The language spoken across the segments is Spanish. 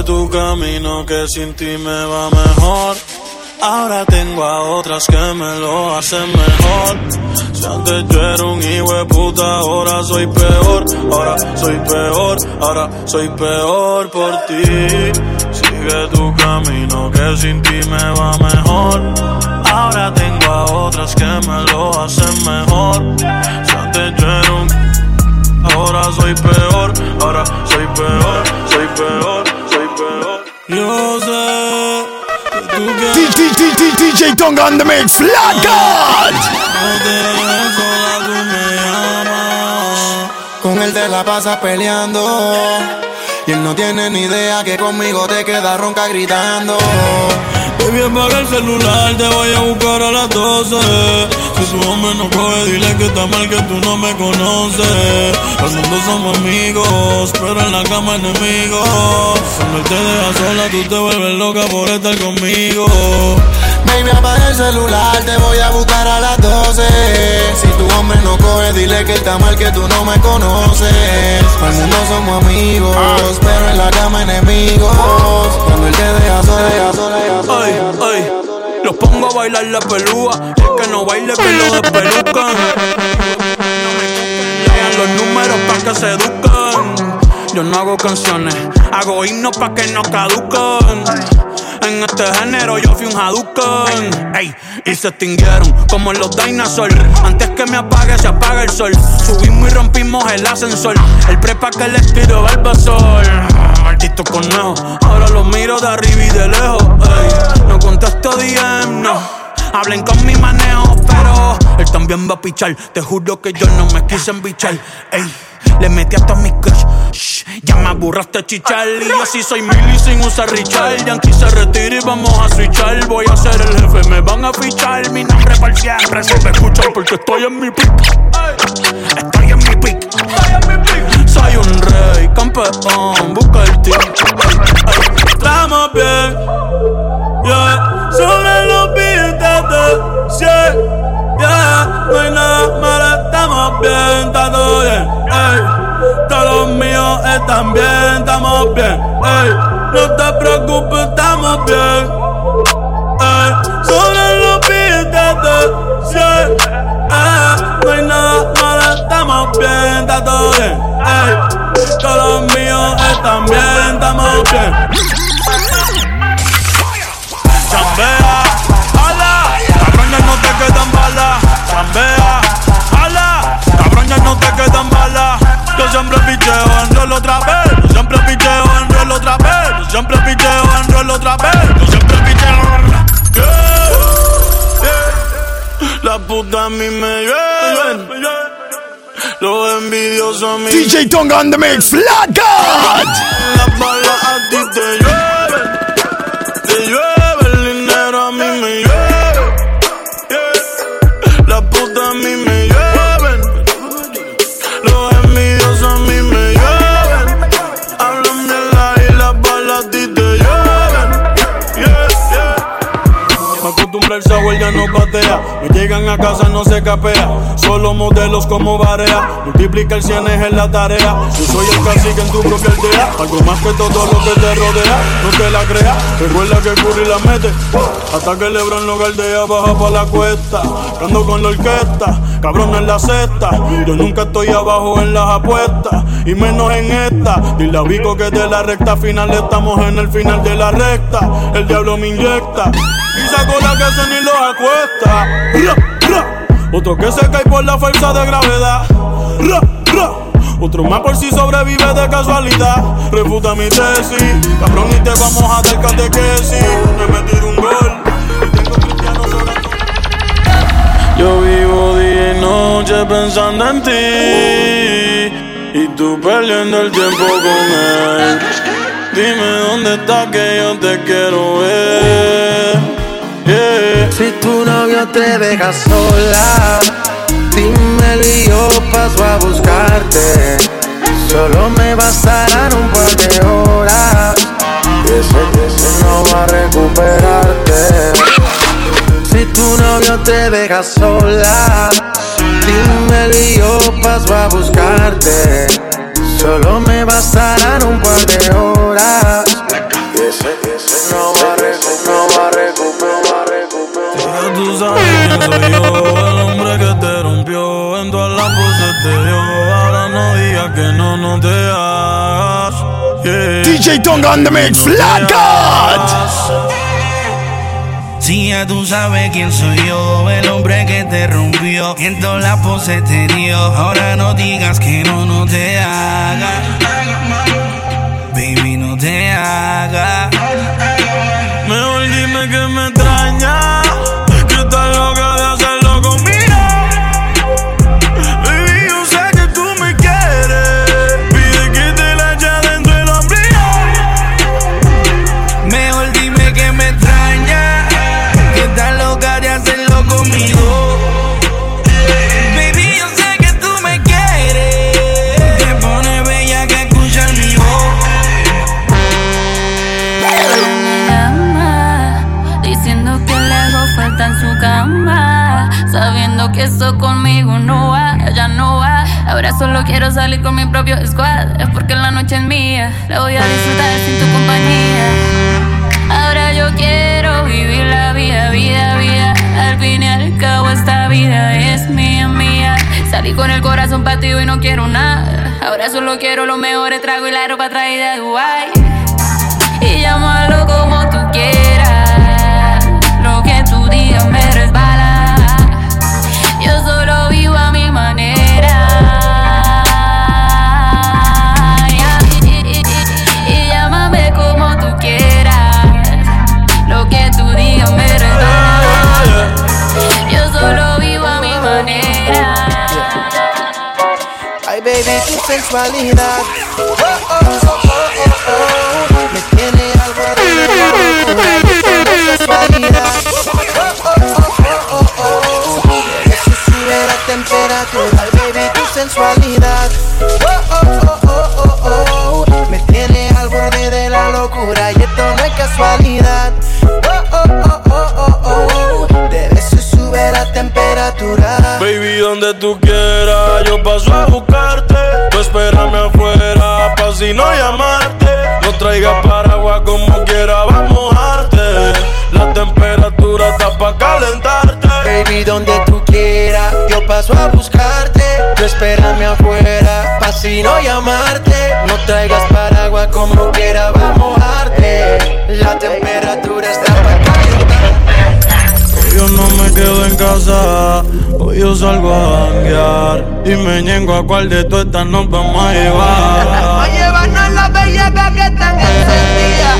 Sigue tu camino que sin ti me va mejor. Ahora tengo a otras que me lo hacen mejor. Si antes yo era un hijo de puta, ahora soy peor. Ahora soy peor, ahora soy peor por ti. Sigue tu camino que sin ti me va mejor. Ahora tengo a otras que me lo hacen mejor. Si antes yo era un ahora soy peor, ahora soy peor, soy peor. Yo sé que tú quieres DJ Tonga on the mix, Flat God. no te dejes sola, tú me llamas. Con él te la pasas peleando. Y él no tiene ni idea que conmigo te queda ronca gritando. Baby, apaga el celular, te voy a buscar a las 12. Si su hombre no coge, dile que está mal, que tú no me conoces. Al mundo somos amigos, pero en la cama enemigos. Cuando él te deja sola, tú te vuelves loca por estar conmigo. Baby, apaga el celular, te voy a buscar a las 12. Si tu hombre no coge, dile que está mal, que tú no me conoces. Al mundo somos amigos, pero en la cama enemigos. Bailar la pelúa. Y el que no baile, que lo despelucan. Lean los números pa' que se. Yo no hago canciones, hago himnos pa' que no caduquen. En este género yo fui un Hadouken Ey, y se extinguieron como los dinosaurs Antes que me apague se apaga el sol Subimos y rompimos el ascensor El prepa que les tiro Balbasol Conejo Ahora los miro de arriba y de lejos no contesto DM, no Hablen con mi manejo, pero él también va a pichar. Te juro que yo no me quise embichar. Ey, le metí hasta mi crush. Shh, ya me aburraste chichar. Y yo sí soy Milly sin usar Richard. Yankee se retira y vamos a switchar. Voy a ser el jefe, me van a fichar. Mi nombre para siempre se me escucha porque estoy en mi pick. Estoy en mi pick. Soy un rey, campeón, busca el team. Estamos bien, yeah. Sobre los billetes de 100, yeah. No hay nada malo, estamos bien, está todo bien, ey. Todos los míos están bien, estamos bien, ey. No te preocupes, estamos bien, ey. Sobre los billetes de 100, yeah. No hay nada malo, estamos bien, está todo bien, bien. Chambea, ala, cabrón ya no te quedan balas. Chambea, ala, cabrón ya no te quedan balas. Yo siempre picheo en rol otra vez. Yo siempre picheo en rol otra vez. Yo siempre picheo en rol otra vez. Yo siempre picheo. La puta a mí me llueven. Los envidiosos a mí DJ Tonga on the mix, Flat God. las balas a ti te sabor, ya no patea. Me llegan a casa, no se capea. Solo modelos como barea. Multiplica el cienes en la tarea. Yo soy el cacique en tu propia aldea. Algo más que todo lo que te rodea. No te la creas. Recuerda que Curry la mete. Hasta que Lebron lo galdea, baja pa' la cuesta. Ando con la orquesta. Cabrón en la cesta. Yo nunca estoy abajo en las apuestas. Y menos en esta. Dile a Vico que de la recta final estamos en el final de la recta. El diablo me inyecta. Y saco la que se ni los acuesta. Otro que se cae por la fuerza de gravedad. Ra, ra. Otro más por si sobrevive de casualidad. Refuta mi tesis. Cabrón, y te vamos a dar catequesis. Me metí un gol. Yo vivo día y noche pensando en ti. Y tú perdiendo el tiempo con él. Dime dónde estás que yo te quiero ver. Si tu novio te deja sola, dímelo y yo paso a buscarte. Solo me bastarán un par de horas. Y ese, ese no va a recuperarte. Si tu novio te deja sola, dímelo y yo paso a buscarte. Solo me bastarán un par de horas. no va a recuperar, no va a recuperar, Ya tú sabes quién soy yo, el hombre que te rompió, en todas las voces te dio. Ahora no digas que no, no te hagas. Yeah. DJ Tonga on the mix, God. Si ya tú sabes quién soy yo, el hombre que te rompió, que en todas las poses te dio. Ahora no digas que no, no te hagas. Baby, no te hagas. Solo quiero salir con mi propio squad. Es porque la noche es mía, la voy a disfrutar sin tu compañía. Ahora yo quiero vivir la vida, vida, vida. Al fin y al cabo, esta vida es mía, mía. Salí con el corazón partido y no quiero nada. Ahora solo quiero los mejores tragos y la ropa traída de Dubai y llámalo como sensualidad. Oh, oh, oh, oh, oh. Me tiene algo de oh. Eso sube la temperatura. Baby, tu sensualidad. Oh, oh, oh, oh, oh. Me tiene al borde de la locura y esto no es casualidad. De eso sube la temperatura. Baby, donde tú quieras, yo paso a buscarte. Espérame afuera, pa' si no llamarte. No traigas paraguas como quiera, va a mojarte. La temperatura está pa' calentarte. Baby, donde tú quieras, yo paso a buscarte. Tú espérame afuera, pa' si no llamarte. No traigas paraguas como quiera, va a mojarte. La temperatura está pa' calentar. Yo no me quedo en casa, hoy yo salgo a janguear. Y me ñengo a cuál de todas estas nos vamos a llevar. llevarnos la bellaca que están encendidas.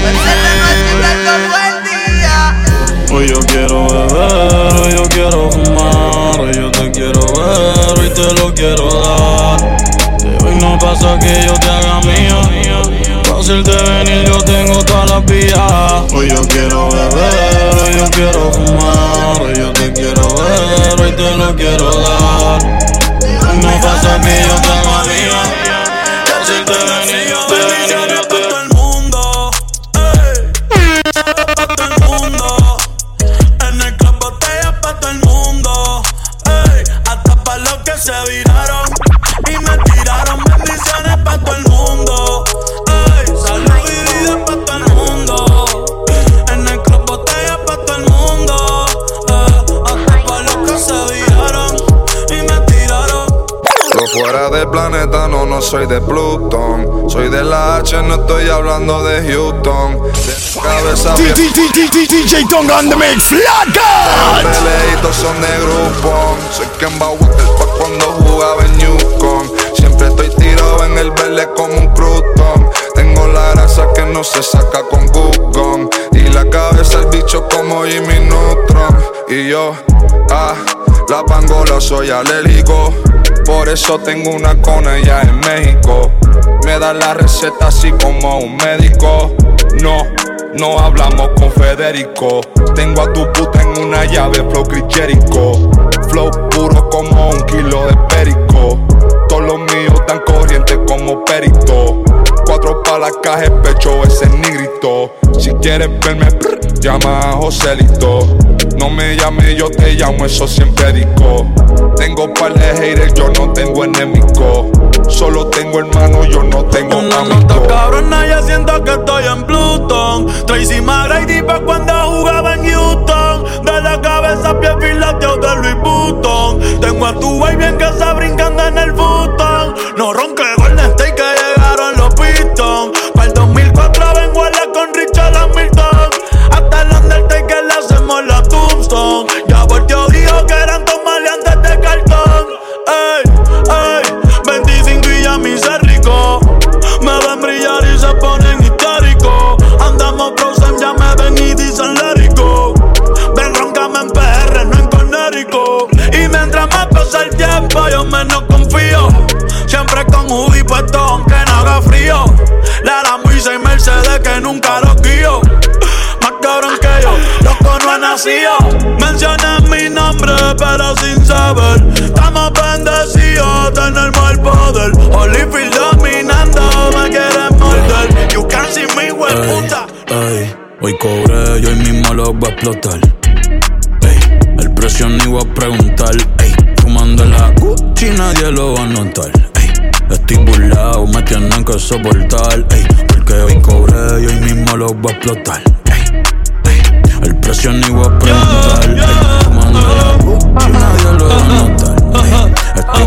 todo el día. Hoy yo quiero beber, hoy yo quiero fumar, hoy yo te quiero ver, hoy te lo quiero dar. De hoy no pasa que yo te haga mía. Fácil de venir, yo tengo todas las vías. Hoy yo quiero beber, hoy yo quiero fumar, hoy yo te quiero ver, hoy te lo quiero dar. No pasa que yo te de Plutón. Soy de la H, no estoy hablando de Houston. De cabeza DJ Tonga on the mix, God. peleitos son de grupo. Soy Kemba Walker pa' cuando jugaba en Yukon. Siempre estoy tirado en el verde como un crouton. Tengo la grasa que no se saca con Google. Y la cabeza el bicho como Jimmy Neutron. Y yo, ah, la pangola soy alérgico. Por eso tengo una con ella en México. Me da la receta así como un médico. No, no hablamos con Federico. Tengo a tu puta en una llave, flow Chris Jericho. Flow puro como un kilo de perico. Todos los míos tan corrientes como perito. Cuatro palas, pecho, ese es negrito. Si quieres verme, llama a Joselito. No me llames, yo te llamo, eso siempre digo. Tengo par de haters, yo no tengo enemigo. Solo tengo hermano yo no tengo Una amigos. nota cabrona, ya siento que estoy en Pluton. Tracy McGrady pa' cuando jugaba en Houston. De la cabeza pie filateo de Louis Vuitton. Tengo a tu baby en casa brincando en el button. No ronque Golden State Mencioné mi nombre, pero sin saber. Estamos bendecidos, tenemos el poder. Holyfield dominando, me quieren morder. You can see me, we puta. Ey, hoy cobré y hoy mismo lo voy a explotar. Ey, el precio ni voy a preguntar. Ey, fumando la Gucci nadie lo va a notar. Ey, estoy burlado, me tienen que soportar. Ey, porque hoy cobré y hoy mismo lo voy a explotar. Voy a preguntar. Gucci nadie lo va a notar. Ey, estoy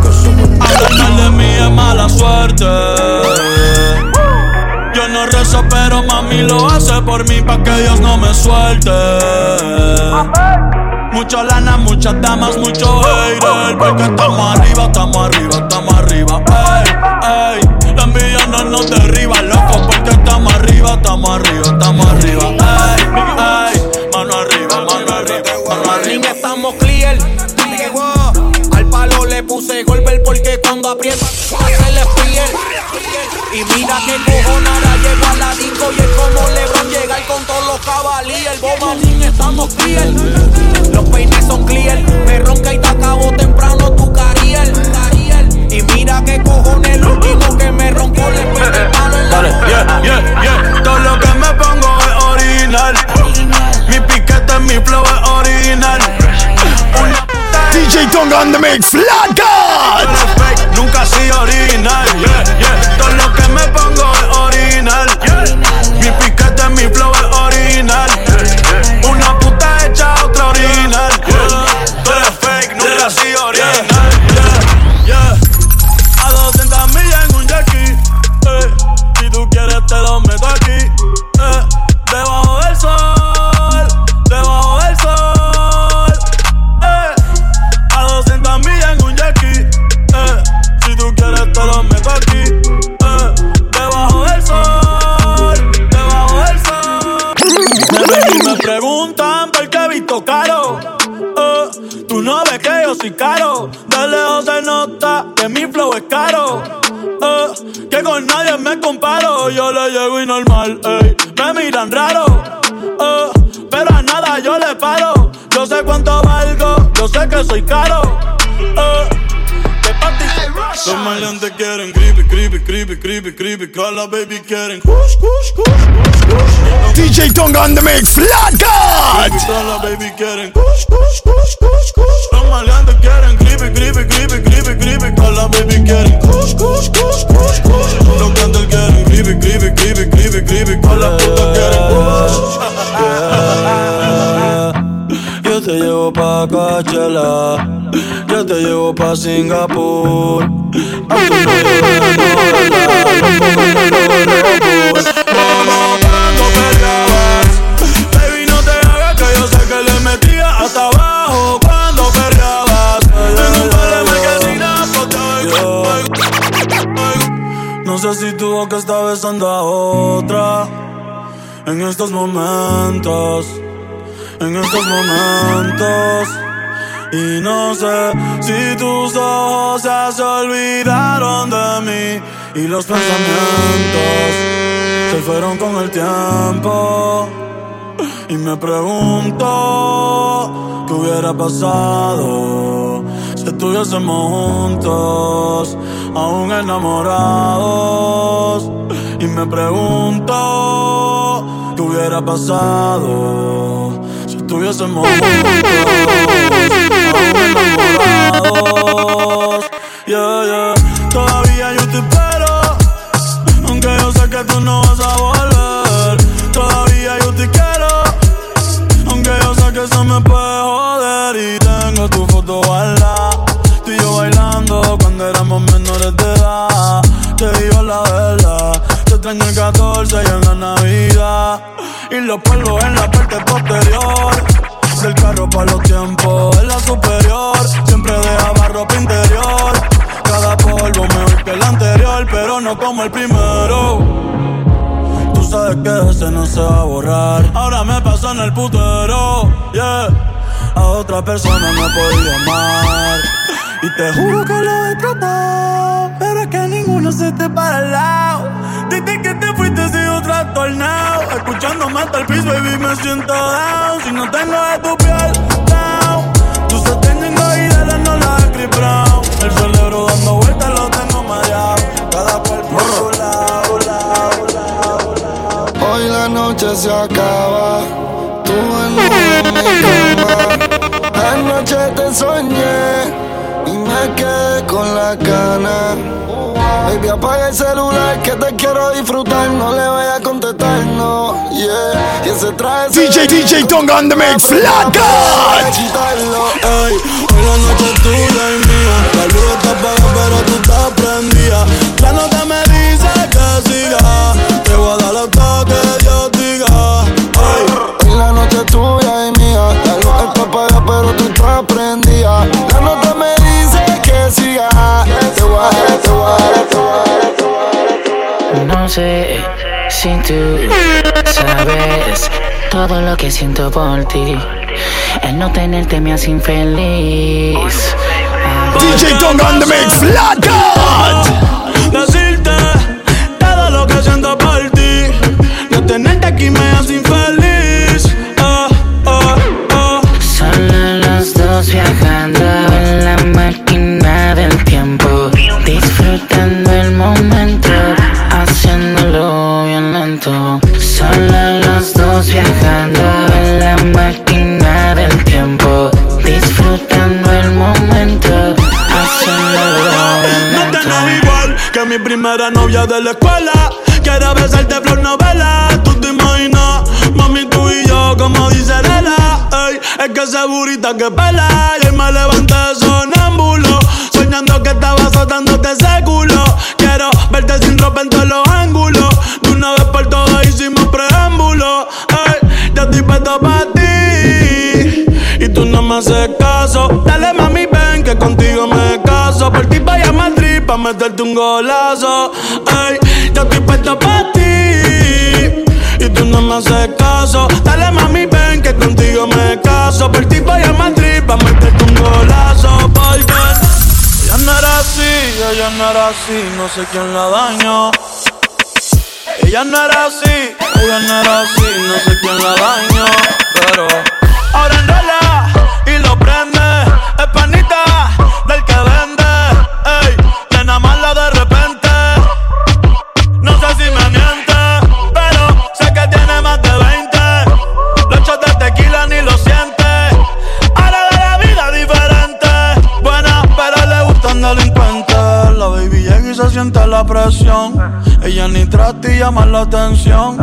que soportar. De mí es mala suerte. Yo no rezo, pero mami lo hace por mí pa' que Dios no me suelte. Mucho lana, muchas damas, mucho hater. Porque estamos arriba, estamos arriba, estamos arriba. Ey, ey, la envidia no nos derriba, loco. Porque estamos arriba, estamos arriba, estamos arriba. Le puse golpe porque cuando aprieta se le piel. Y mira que cojonada llegó a la disco y es como Lebron llegar con todos los cabalíes. El bomanín estamos clear. Los peines son clear. Me ronca y te acabo Tonga on the mix, fake, nunca. Los maleantes quieren creepy, creepy, creepy, creepy, creepy. Que la baby quieren kush, kush, kush, kush, kush. DJ Tonga on the mix, Flat God! Todas las baby quieren kush, kush, kush, kush, kush. Los maleantes quieren creepy, creepy, creepy, creepy, creepy. Todas las baby quieren kush, kush, kush, kush, kush. Los cantantes quieren creepy, creepy, creepy, creepy, creepy. Todas las putas quieren kush. Te llevo pa' Coachella, yo te llevo pa' Singapur. Cuando perreabas. Baby, no te hagas que yo sé que le metía hasta abajo cuando perreabas. No sé si tu boca está besando a otra en estos momentos, en estos momentos. Y no sé si tus ojos se olvidaron de mí y los pensamientos se fueron con el tiempo. Y me pregunto qué hubiera pasado si estuviésemos juntos, aún enamorados. Y me pregunto qué hubiera pasado estuviésemos juntos. Yeah, yeah. Todavía yo te que tú no vas a volver. Todavía yo te quiero, aunque yo sé que eso me puede joder. Y tengo tu foto guardada, tú y yo bailando cuando éramos menores de edad. Te digo la verdad, te extraño el 14 y en la Navidad. Y los polvos en la parte posterior. Del carro para los tiempos, en la superior. Siempre dejaba ropa interior. Cada polvo mejor que el anterior, pero no como el primero. Tú sabes que ese no se va a borrar. Ahora me paso en el putero, yeah. A otra persona no podido amar. Y te juro que lo he tratado, pero es que ninguno se te para al lado. Que te fuiste he sido trastornado. Escuchándome hasta el piso, baby, me siento down. Si no tengo de tu piel, down. Tú se tienen y no la de Brown. El cerebro dando vueltas lo tengo mareado. Cada cuerpo a su lado, lado, lado, lado. Hoy la noche se acaba, tú en mi cama. Anoche te soñé me quedé con la gana. Baby, apaga el celular que te quiero disfrutar. No le voy a contestar, no, yeah. Y ese traje se DJ, DJ Tonga on the mix. Ey, hoy la noche es tuya y mía. La luz está apagada, pero tú estás prendida. La nota me dice que siga. Te voy a dar Dios diga. Ey, Hoy la noche es tuya y mía. La luz está apagada, pero tú estás prendida. Sé si tú sabes todo lo que siento por ti. El no tenerte me hace infeliz. DJ Tonga on the mix, Flat God. decirte todo lo que siento por ti. No tenerte aquí me hace infeliz. Ah, ah, ah. Solo los dos viajando primera novia de la escuela. Quiere besarte flor novela. Tú te imaginas, mami, tú y yo, como dice Lela. Ey, es que esa burita que pela. Y me levanté sonámbulo. Soñando que estaba azotándote ese culo. Quiero verte sin ropa en todos los ángulos. De una vez por todas hicimos preámbulo. Ey, yo estoy puesto para ti. Y tú no me haces caso. Dale mami, ven que contigo me meterte un golazo. Ay, yo estoy puesto pa' ti. Y tú no me haces caso. Dale mami, ven que contigo me caso. Por ti vaya a Madrid pa' meterte un golazo. Porque ella no era así, ella no era así. No sé quién la dañó. Ella no era así, ella no era así, no sé quién la dañó, pero ahora enrola y siente la presión. Ella ni trata y llama la atención.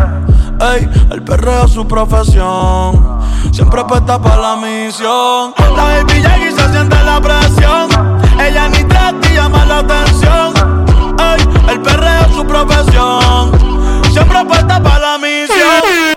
Ey, el perreo es su profesión. Siempre apuesta para la misión. La baby se siente la presión. Ella ni trata y llama la atención. Ey, el perreo es su profesión. Siempre apuesta para la misión.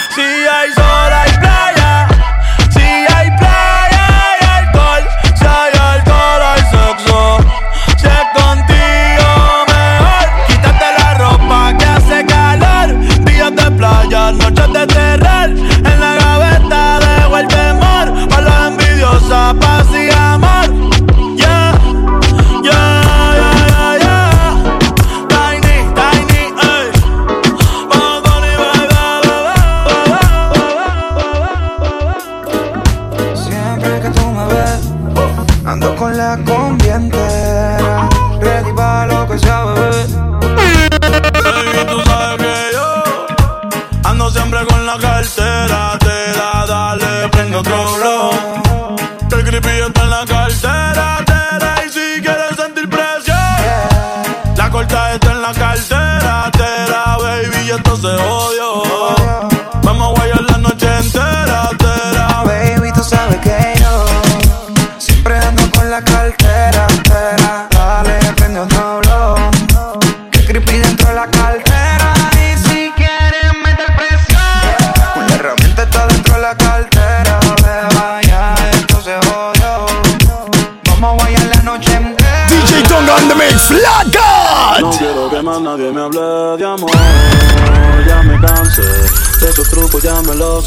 En la gaveta dejo el temor para los envidiosos.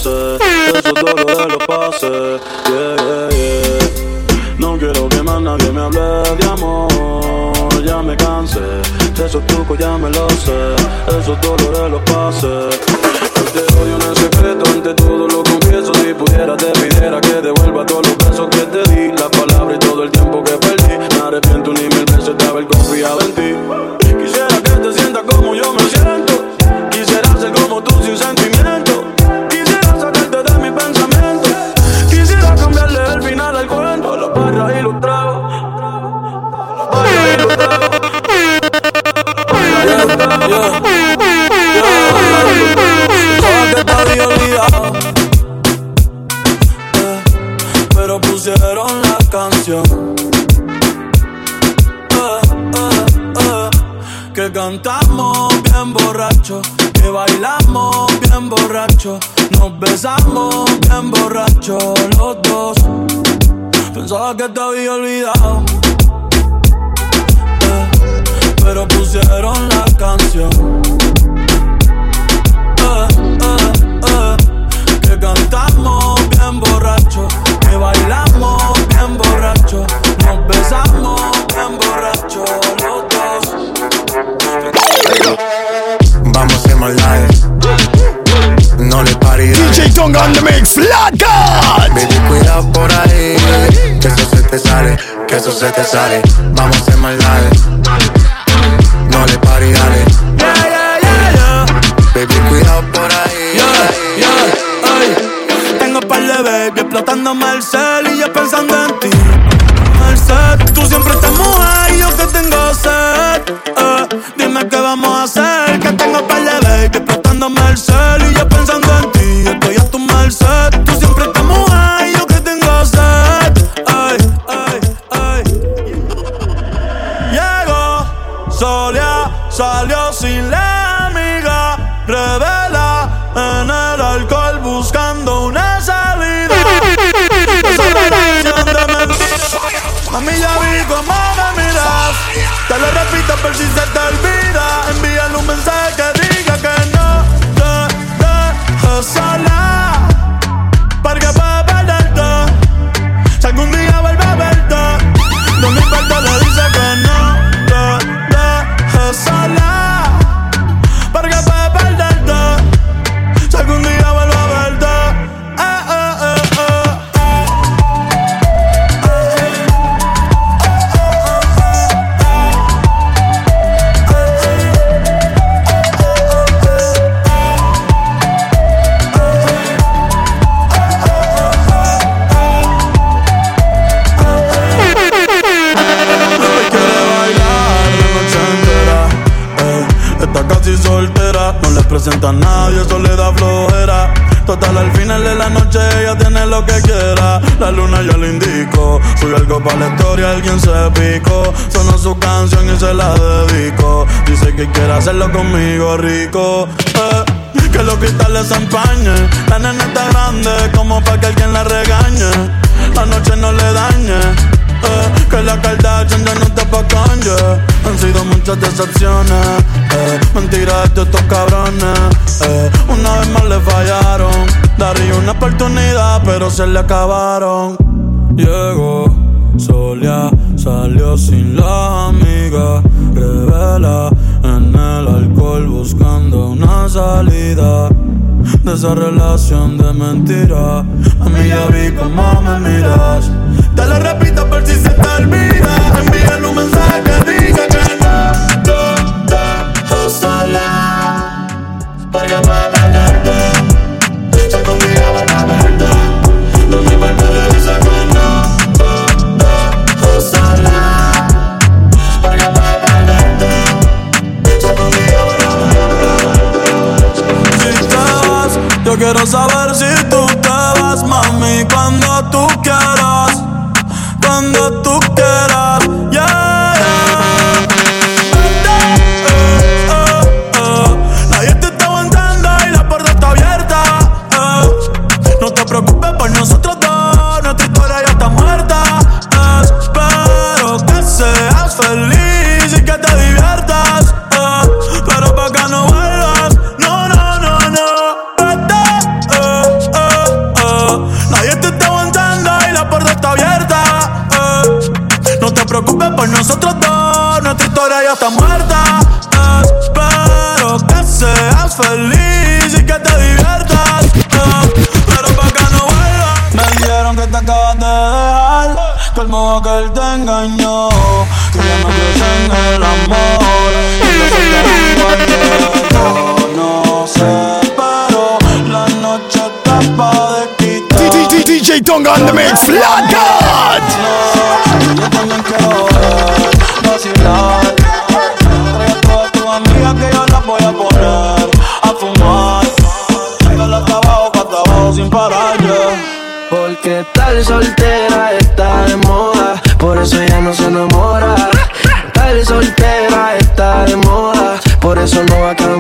hace, esos dolores lo pase. Yeah. No quiero que más nadie me hable de amor, ya me cansé. De esos trucos ya me lo sé, esos dolores lo pase. Te doy un secreto, ante todo lo confieso, si pudiera te Subió algo para la historia, alguien se picó. Sonó su canción y se la dedicó. Dice que quiere hacerlo conmigo rico. Eh, que los cristales se empañen. La nena está grande como para que alguien la regañe. La noche no le dañe. Eh, que la Kardashian ya no te pa' yeah. Han sido muchas decepciones. Eh, mentiras de estos cabrones. Eh, una vez más le fallaron. Daría una oportunidad, pero se le acabaron. Llegó Solia salió sin la amiga, revela en el alcohol buscando una salida de esa relación de mentira. A mí ya vi cómo me miras, te lo repito por si se te olvida. Envíale un mensaje que diga que no, no, no, sola, porque Tal soltera está de moda, por eso ella no se enamora. Tal soltera está de moda, por eso no va a acabar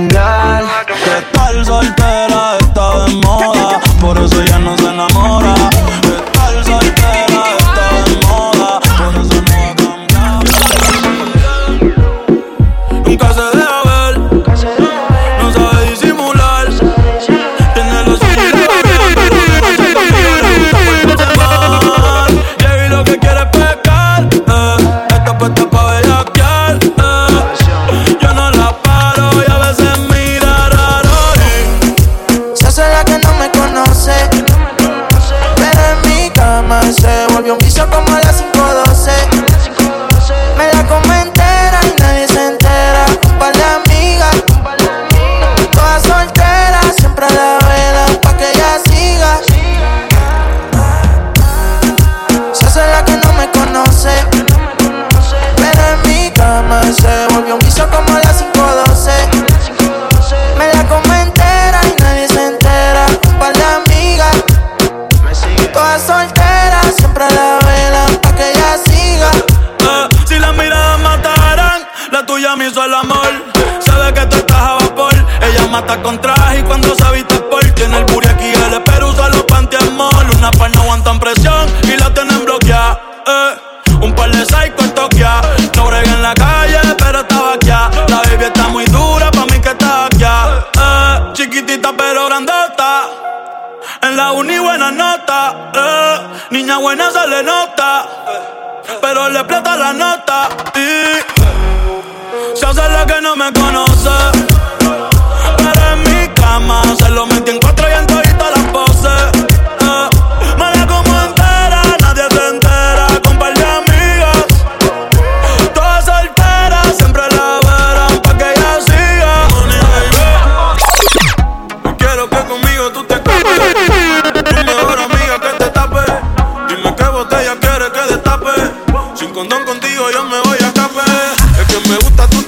siempre la vela que ella siga. Eh, si las miradas mataran, la tuya me hizo el amor. Sabe que tú estás a vapor, ella mata con traje y cuando se viste por tiene el booty aquí, el espero usa los pantiamol. Una par no aguantan presión y la tienen bloqueada. Eh, un par de psycho en Tokia, no brega en la calle, pero estaba aquí. La baby está muy dura, pa' mí que está aquí. Eh, chiquitita pero grandota. En la uni buena nota. Niña buena se le nota, pero le plata la nota. Y se hace la que no me conoce. Pero en mi cama se lo metí en cuatro y condón contigo yo me voy a café. Es que me gusta tu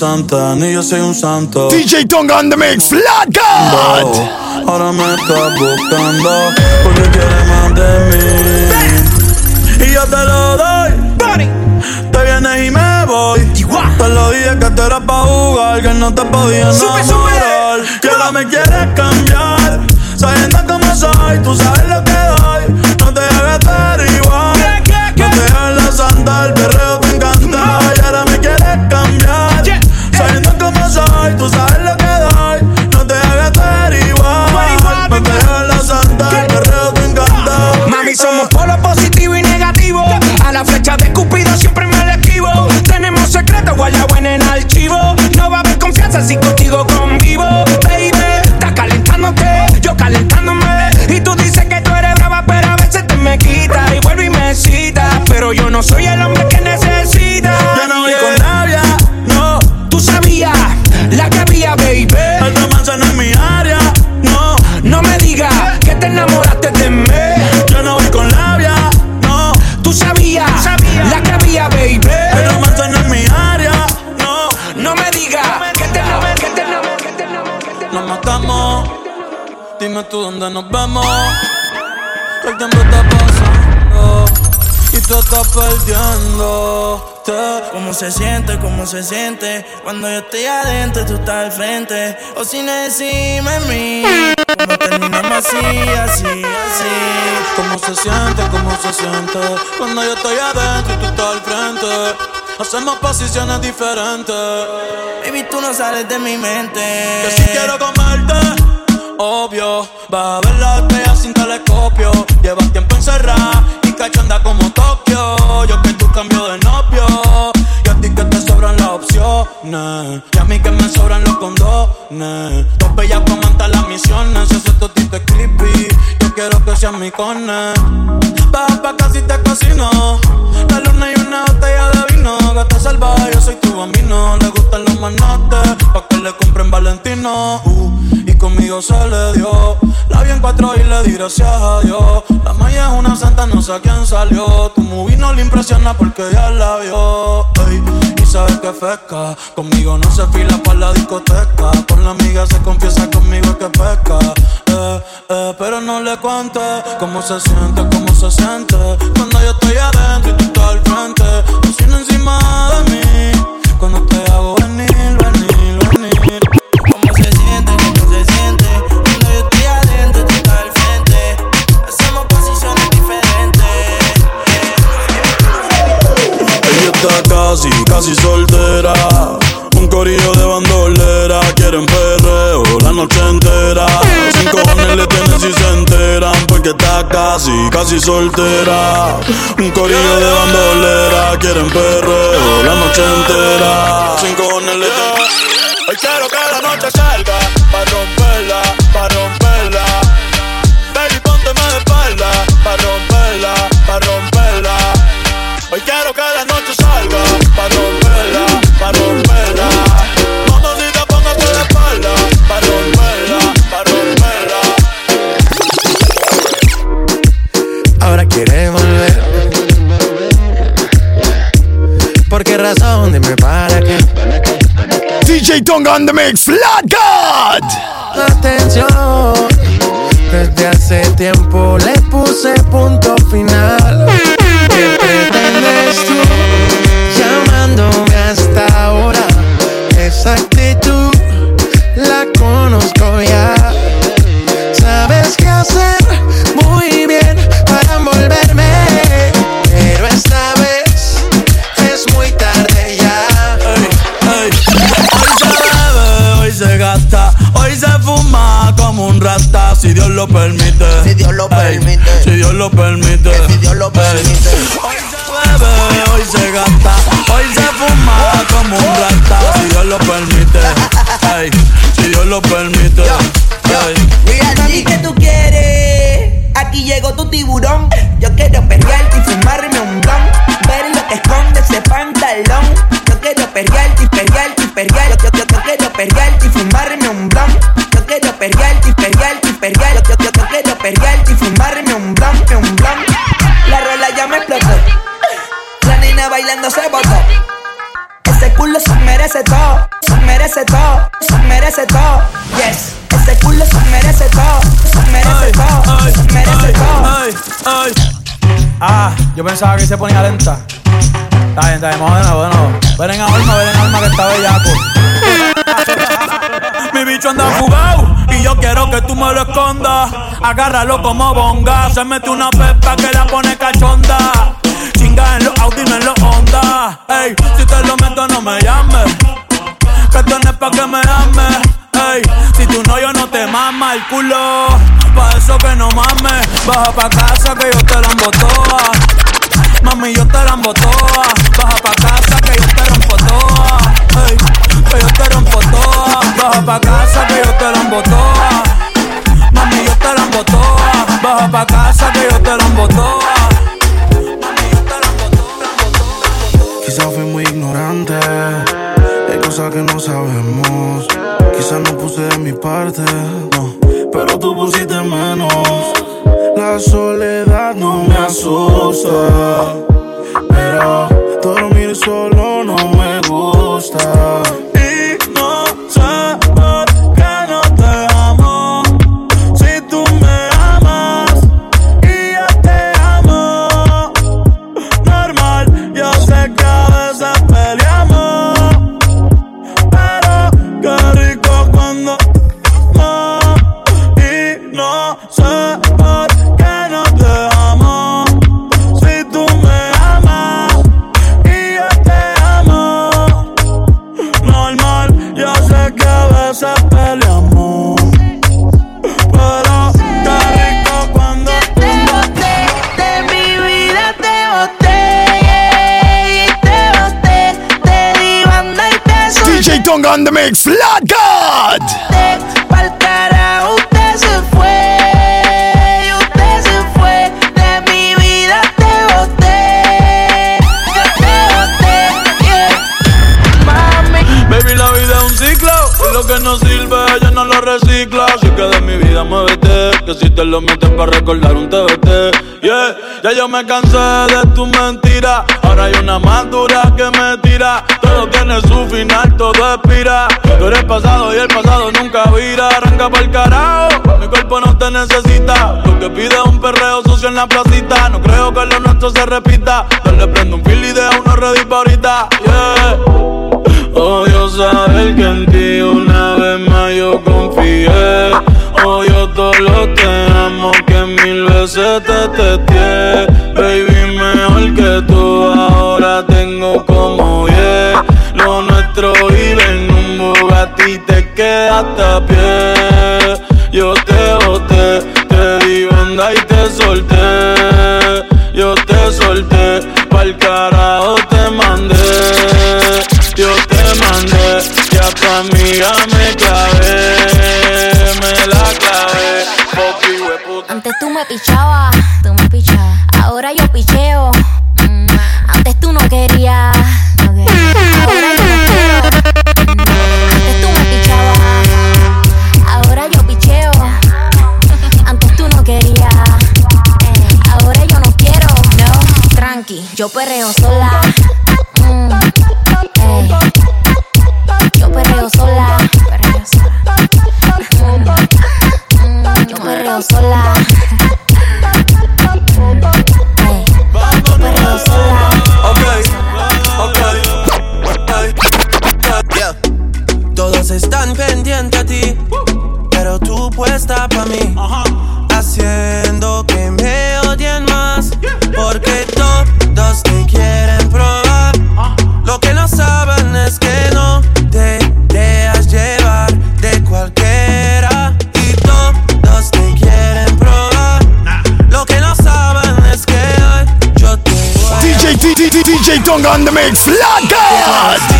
santa, ni yo soy un santo. DJ Tonga on the mix, Flat God. No, ahora me estás buscando porque quieres más de mí. Y yo te lo doy. Bunny. Te vienes y me voy. Te lo dije que te era pa' jugar, que no te podía enamorar. que ahora me quieres cambiar, sabiendo cómo soy, tú sabes lo que tiempo está pasando y tú estás perdiendo. ¿Cómo se siente? ¿Cómo se siente? Cuando yo estoy adentro, y tú estás al frente. O si no encima en mí. Como terminamos así, así, así. ¿Cómo se siente? ¿Cómo se siente? Cuando yo estoy adentro, y tú estás al frente. Hacemos posiciones diferentes. Baby, tú no sales de mi mente. Yo sí quiero comerte obvio. Vas a ver la estrella sin telescopio. Llevas tiempo encerrada y cachonda como Tokio. Yo que tú cambio opciones. Y a mí que me sobran los condones. Dos bellas para las misiones. Si eso totito es creepy, yo quiero que seas mi cone. Baja pa' casi te cocino. La luna y una botella de vino. Gata salvaje, yo soy tu bambino. Le gustan los manotes, pa' que le compren Valentino. Uh, y conmigo se le dio. La vi en cuatro y le di gracias a Dios. La maya es una santa, no sé a quién salió. Tu movie no le impresiona porque ya la vio. Conmigo no se fila para la discoteca. Con la amiga se confiesa conmigo que pesca. Eh, eh, pero no le cuente cómo se siente, cómo se siente. Cuando yo estoy adentro y tú estás al frente. Cocina encima de mí. Cuando te hago venir, venir. Casi, casi soltera. Un corillo de bandolera. Quieren perreo la noche entera. Cinco cojones le tienen si se enteran. Porque está casi, casi soltera. Un corillo de bandolera. Quieren perreo la noche entera. Cinco cojones le tienen. Hoy quiero que la noche salga. Pa' romperla, pa' romperla. ¿Por qué razón? Dime para qué. DJ Tonga on the mix, Flat God. Atención. Desde hace tiempo le puse punto final. Yo pensaba que se ponía lenta. Está bien, está bien, vamos de nuevo, de nuevo. Ven en alma, ven en alma que está bellaco. Mi bicho anda fugado y yo quiero que tú me lo escondas. Agárralo como bonga. Se mete una pepa que la pone cachonda. Chinga en los Audi, no en los Honda. Ey, si te lo meto, no me llames. Que tú no es pa' que me ames. Si tú no, yo no te mama el culo. Pa' eso que no mames. Baja pa' casa que yo te la toa. Mami, yo te la toa. Baja pa' casa que yo te rompo toa. Ey, que yo te rompo toa. Baja pa' casa que yo te la toa. Mami, yo te la toa. Baja pa' casa que yo te la toa. Quizás fui muy ignorante, hay cosas que no sabemos. Quizás no puse de mi parte, no, pero tú pusiste menos. La soledad no me asusta, pero dormir solo on the mix, Lord God. Usted se fue. Usted se fue. De mi vida te boté. Yo te boté, yeah. Mami. Baby, la vida es un ciclo lo que no sirve ya no lo recicla. Así que de mi vida muévete, que si te lo metes para recordar un TBT. Yeah, ya yo me cansé de tu mentira. Ahora hay una más dura final, todo expira. Tú eres pasado y el pasado nunca vira. Arranca pa'l carajo, mi cuerpo no te necesita. Lo que pide es un perreo sucio en la placita. No creo que lo nuestro se repita. Yo le prendo un fil y deja uno ready pa' ahorita. Yeah. Odio saber que en ti una vez más yo confié. Odio todo lo te amo que mil veces te testé. Baby, 4 y ven un Bugatti te quedaste a pie. Yo te boté, te di banda y te solté. Yo te solté pa'l cara DJ Tonga on the mix, Lord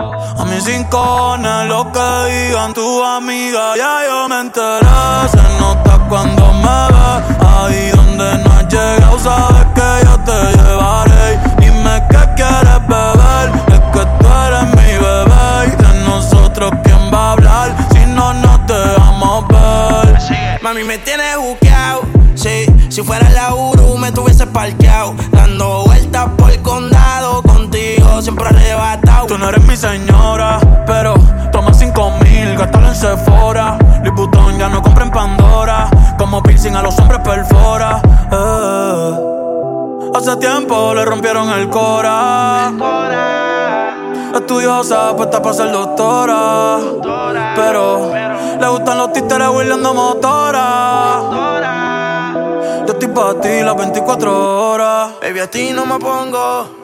A mis rincones Lo que digan tu amiga Ya yo me enteré Se nota cuando me ves Ahí donde no has llegado Sabes que yo te llevaré Dime qué quieres beber Es que tú eres mi bebé Y de nosotros quién va a hablar Si no nos dejamos ver Mami, me tienes buqueado. Sí, si fuera la Uru, me tuviese parqueado. Dando vueltas por el condado. Contigo siempre arrebatado. Tú no eres mi señora, pero toma cinco mil, gástalo en Sephora. Vuitton ya no compra en Pandora. Como piercing a los hombres perfora. Eh. Hace tiempo le rompieron el cora. Estudiosa, puesta para ser doctora. Pero le gustan los títeres huirleando motora. Yo estoy para ti las 24 horas. Baby, a ti no me pongo.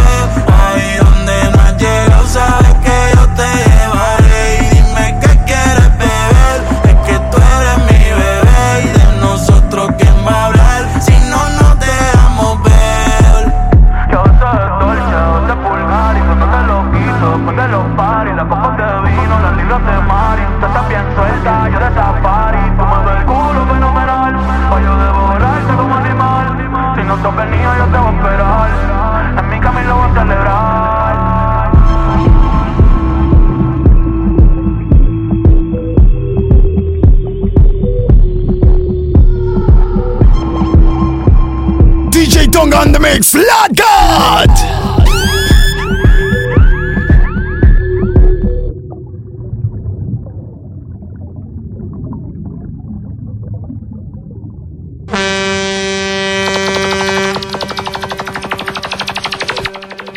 libras de Mari, tú estás bien suelta, yo de safari, ves el culo fenomenal, pa' yo devorarte como animal, si no te venido yo te voy a esperar, en mi camino voy a celebrar. DJ Tonga on the mix. Let go!